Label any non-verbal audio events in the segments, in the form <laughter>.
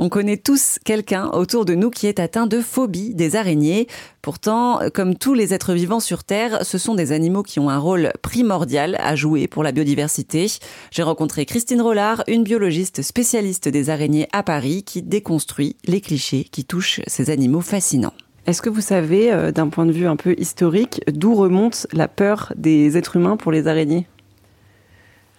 On connaît tous quelqu'un autour de nous qui est atteint de phobie des araignées. Pourtant, comme tous les êtres vivants sur Terre, ce sont des animaux qui ont un rôle primordial à jouer pour la biodiversité. J'ai rencontré Christine Rollard, une biologiste spécialiste des araignées à Paris, qui déconstruit les clichés qui touchent ces animaux fascinants. Est-ce que vous savez, euh, d'un point de vue un peu historique, d'où remonte la peur des êtres humains pour les araignées?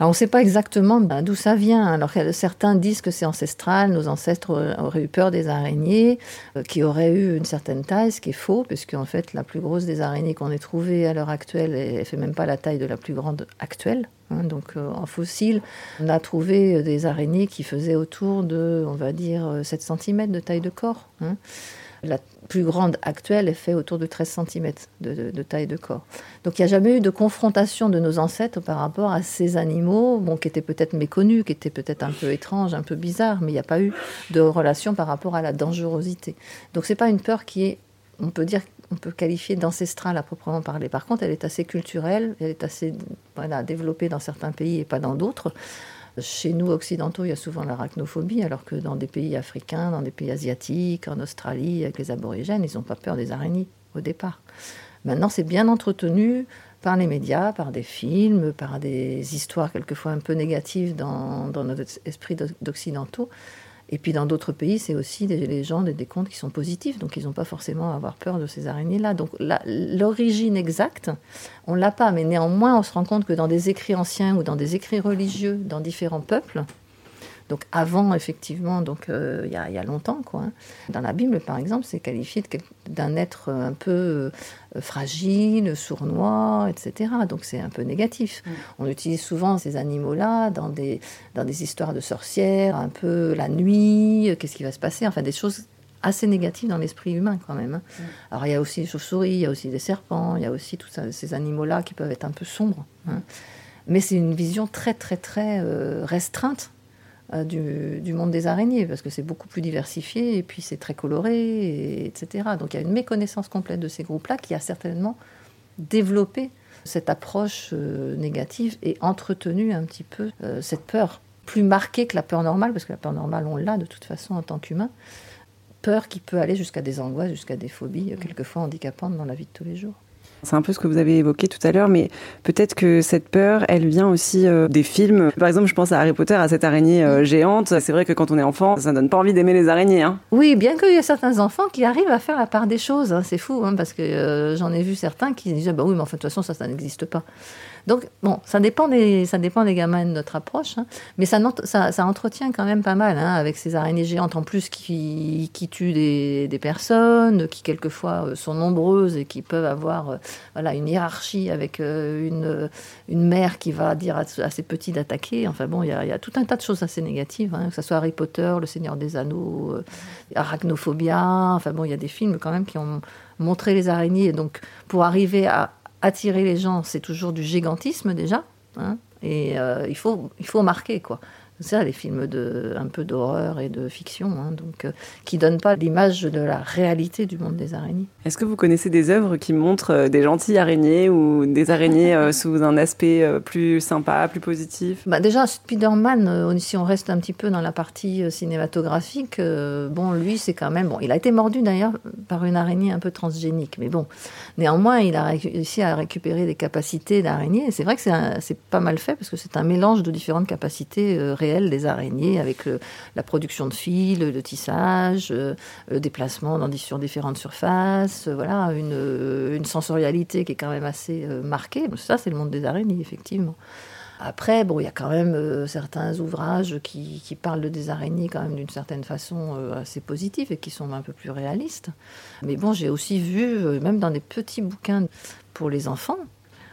On ne sait pas exactement ben, d'où ça vient. Alors certains disent que c'est ancestral, nos ancêtres auraient eu peur des araignées, euh, qui auraient eu une certaine taille, ce qui est faux, puisque en fait la plus grosse des araignées qu'on ait trouvées à l'heure actuelle, elle fait même pas la taille de la plus grande actuelle. Hein. donc euh, en fossile, on a trouvé des araignées qui faisaient autour de, on va dire, 7 cm de taille de corps. Hein. La plus grande actuelle est faite autour de 13 cm de, taille de corps. Donc il n'y a jamais eu de confrontation de nos ancêtres par rapport à ces animaux, bon, qui étaient peut-être méconnus, qui étaient peut-être un peu étranges, un peu bizarres, mais il n'y a pas eu de relation par rapport à la dangerosité. Donc c'est pas une peur qui est, on peut dire, on peut qualifier d'ancestrale à proprement parler. Par contre, elle est assez culturelle, elle est assez voilà, développée dans certains pays et pas dans d'autres. Chez nous, occidentaux, il y a souvent l'arachnophobie, alors que dans des pays africains, dans des pays asiatiques, en Australie, avec les aborigènes, ils n'ont pas peur des araignées au départ. Maintenant, c'est bien entretenu par les médias, par des films, par des histoires quelquefois un peu négatives dans, dans notre esprit d'occidentaux. Et puis dans d'autres pays, c'est aussi des légendes et des contes qui sont positifs, donc ils n'ont pas forcément à avoir peur de ces araignées-là. Donc l'origine exacte, on l'a pas, mais néanmoins, on se rend compte que dans des écrits anciens ou dans des écrits religieux, dans différents peuples, donc avant, effectivement, donc euh, il y, a longtemps, quoi. Hein. Dans la Bible, par exemple, c'est qualifié d'un être un peu euh, fragile, sournois, etc. Donc c'est un peu négatif. Mm. On utilise souvent ces animaux-là dans des, dans des histoires de sorcières, un peu la nuit, qu'est-ce qui va se passer, enfin des choses assez négatives dans l'esprit humain quand même. Hein. Mm. Alors il y a aussi des chauves-souris, il y a aussi des serpents, il y a aussi tous ces animaux-là qui peuvent être un peu sombres. Hein. Mais c'est une vision très très très euh, restreinte euh, du, monde des araignées, parce que c'est beaucoup plus diversifié, et puis c'est très coloré, etc. Donc il y a une méconnaissance complète de ces groupes-là qui a certainement développé cette approche euh, négative et entretenu un petit peu euh, cette peur, plus marquée que la peur normale, parce que la peur normale, on l'a de toute façon en tant qu'humain. Peur qui peut aller jusqu'à des angoisses, jusqu'à des phobies, quelquefois handicapantes dans la vie de tous les jours. C'est un peu ce que vous avez évoqué tout à l'heure, mais peut-être que cette peur, elle vient aussi euh, des films. Par exemple, je pense à Harry Potter, à cette araignée euh, géante. C'est vrai que quand on est enfant, ça donne pas envie d'aimer les araignées. Hein. Oui, bien qu'il y ait certains enfants qui arrivent à faire la part des choses. Hein. C'est fou, hein, parce que euh, j'en ai vu certains qui disaient bah oui, mais en fait, de toute façon, ça, ça n'existe pas. Donc, bon, ça dépend des, ça dépend des gamins de notre approche, hein. mais ça, ça, entretient quand même pas mal, avec ces araignées géantes en plus qui, qui tuent des, des, personnes, qui quelquefois sont nombreuses et qui peuvent avoir euh, voilà, une hiérarchie avec euh, une, une mère qui va dire à, ses petits d'attaquer. Enfin bon, il y, a tout un tas de choses assez négatives, hein, que ce soit Harry Potter, Le Seigneur des Anneaux, Arachnophobia, enfin bon, il y a des films quand même qui ont montré les araignées. Donc, pour arriver à attirer les gens, c'est toujours du gigantisme déjà. Hein, et euh, il, faut, il faut marquer, quoi. C'est ça, les films de, un peu d'horreur et de fiction, hein, donc, euh, qui ne donnent pas l'image de la réalité du monde des araignées. Est-ce que vous connaissez des œuvres qui montrent euh, des gentilles araignées ou des araignées euh, <laughs> sous un aspect plus sympa, plus positif? Bah Déjà, Spider-Man, si on reste un petit peu dans la partie cinématographique, bon, lui, c'est quand même... Bon, il a été mordu d'ailleurs par une araignée un peu transgénique, mais bon, néanmoins, il a réussi à récupérer des capacités d'araignée. C'est vrai que c'est pas mal fait parce que c'est un mélange de différentes capacités réelles des araignées avec la production de fils, le tissage, euh, le déplacement dans, sur différentes surfaces, euh, voilà, une, euh, sensorialité qui est quand même assez marquée. Ça, c'est le monde des araignées, effectivement. Après, bon, il y a quand même certains ouvrages qui, qui, parlent de des araignées quand même d'une certaine façon assez positive et qui sont un peu plus réalistes. Mais bon, j'ai aussi vu, même dans des petits bouquins pour les enfants,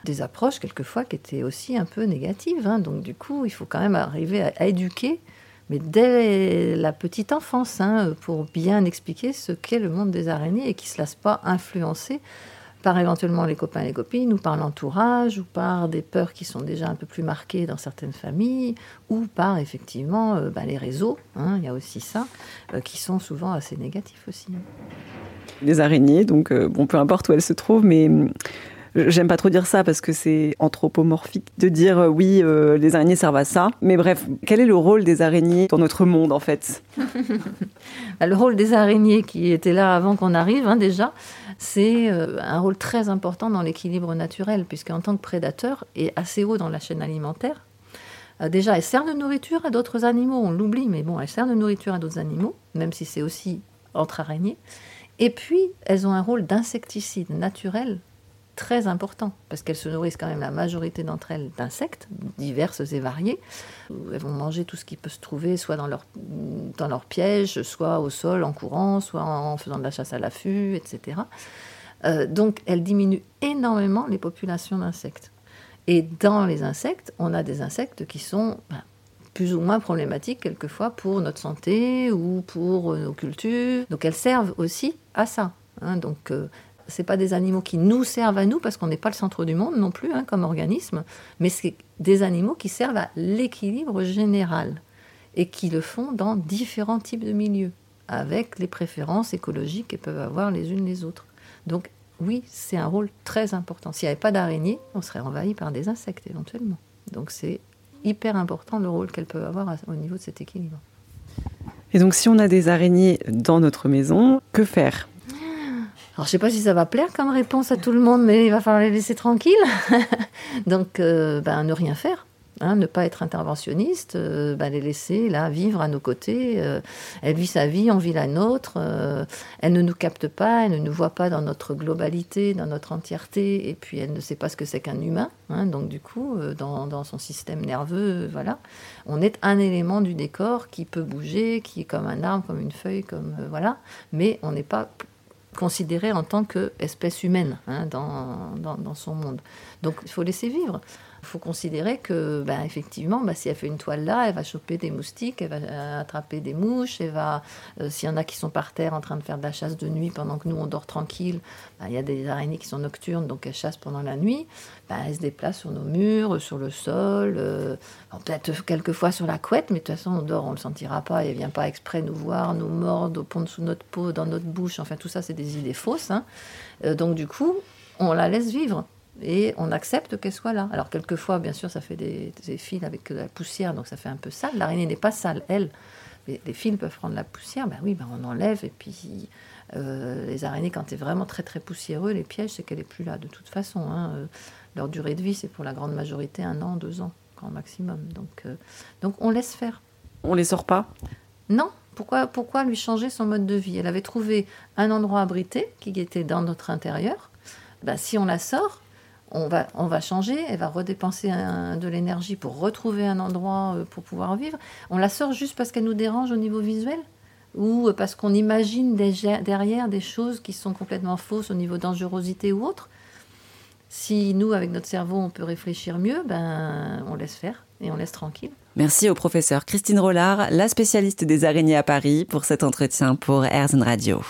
des approches quelquefois qui étaient aussi un peu négatives. Hein. Donc du coup, il faut quand même arriver à, éduquer, mais dès la petite enfance, hein, pour bien expliquer ce qu'est le monde des araignées et qui se lasse pas influencer par éventuellement les copains et les copines, ou par l'entourage, ou par des peurs qui sont déjà un peu plus marquées dans certaines familles, ou par effectivement euh, bah, les réseaux, hein, il y a aussi ça, euh, qui sont souvent assez négatifs aussi. Les araignées, donc euh, bon, peu importe où elles se trouvent, mais J'aime pas trop dire ça parce que c'est anthropomorphique de dire euh, oui, euh, les araignées servent à ça. Mais bref, quel est le rôle des araignées dans notre monde en fait? <laughs> Le rôle des araignées qui était là avant qu'on arrive hein, déjà, c'est euh, un rôle très important dans l'équilibre naturel puisqu'en tant que prédateur et assez haut dans la chaîne alimentaire, déjà, elles servent de nourriture à d'autres animaux, on l'oublie, mais bon, elles servent de nourriture à d'autres animaux, même si c'est aussi entre araignées. Et puis, elles ont un rôle d'insecticide naturel très important, parce qu'elles se nourrissent quand même la majorité d'entre elles d'insectes, diverses et variés. Elles vont manger tout ce qui peut se trouver, soit dans leur, dans leur piège, soit au sol en courant, soit en faisant de la chasse à l'affût, etc. Euh, donc elles diminuent énormément les populations d'insectes. Et dans les insectes, on a des insectes qui sont ben, plus ou moins problématiques quelquefois pour notre santé ou pour nos cultures. Donc elles servent aussi à ça. Hein. donc euh, c'est pas des animaux qui nous servent à nous parce qu'on n'est pas le centre du monde non plus hein, comme organisme, mais c'est des animaux qui servent à l'équilibre général et qui le font dans différents types de milieux avec les préférences écologiques qu'elles peuvent avoir les unes les autres. Donc oui, c'est un rôle très important. S'il n'y avait pas d'araignées, on serait envahi par des insectes éventuellement. Donc c'est hyper important le rôle qu'elles peuvent avoir au niveau de cet équilibre. Et donc si on a des araignées dans notre maison, que faire? Alors, je sais pas si ça va plaire comme réponse à tout le monde, mais il va falloir les laisser tranquilles. <laughs> Donc, euh, ben, ne rien faire. Hein, ne pas être interventionniste, euh, ben, les laisser là vivre à nos côtés. Euh, elle vit sa vie, on vit la nôtre. elle ne nous capte pas, elle ne nous voit pas dans notre globalité, dans notre entièreté, et puis elle ne sait pas ce que c'est qu'un humain. Hein. donc du coup, dans, dans, son système nerveux, voilà, on est un élément du décor qui peut bouger, qui est comme un arbre, comme une feuille, comme voilà, mais on n'est pas considérée en tant qu'espèce humaine hein, dans, dans, son monde. Donc il faut laisser vivre. Il faut considérer que, ben, effectivement, ben, si elle fait une toile là, elle va choper des moustiques, elle va euh, attraper des mouches, elle va, euh, s'il y en a qui sont par terre en train de faire de la chasse de nuit pendant que nous on dort tranquille, ben, il y a des araignées qui sont nocturnes, donc elles chassent pendant la nuit. Ben, elles se déplacent sur nos murs, sur le sol, euh, peut-être quelquefois sur la couette, mais de toute façon on dort, on le sentira pas, elle vient pas exprès nous voir, nous mordre, pondre sous notre peau, dans notre bouche. Enfin tout ça c'est des idées fausses. Hein. donc du coup, on la laisse vivre et on accepte qu'elle soit là. Alors quelquefois, bien sûr, ça fait des, fils avec de la poussière, donc ça fait un peu sale. L'araignée n'est pas sale, elle. Mais les fils peuvent prendre la poussière, ben oui, ben on enlève. Et puis euh, les araignées, quand c'est vraiment très très poussiéreux, les pièges, c'est qu'elle est plus là de toute façon. Hein. Euh, leur durée de vie, c'est pour la grande majorité un an, deux ans, grand maximum. Donc, euh, donc on laisse faire. On les sort pas? Non. Pourquoi, pourquoi lui changer son mode de vie? Elle avait trouvé un endroit abrité qui était dans notre intérieur. Ben, si on la sort, on va, on va changer, elle va redépenser de l'énergie pour retrouver un endroit euh, pour pouvoir vivre. On la sort juste parce qu'elle nous dérange au niveau visuel ou parce qu'on imagine derrière des choses qui sont complètement fausses au niveau dangerosité ou autre. Si nous, avec notre cerveau, on peut réfléchir mieux, ben, on laisse faire et on laisse tranquille. Merci au professeur Christine Rollard, la spécialiste des araignées à Paris, pour cet entretien pour Airzone Radio.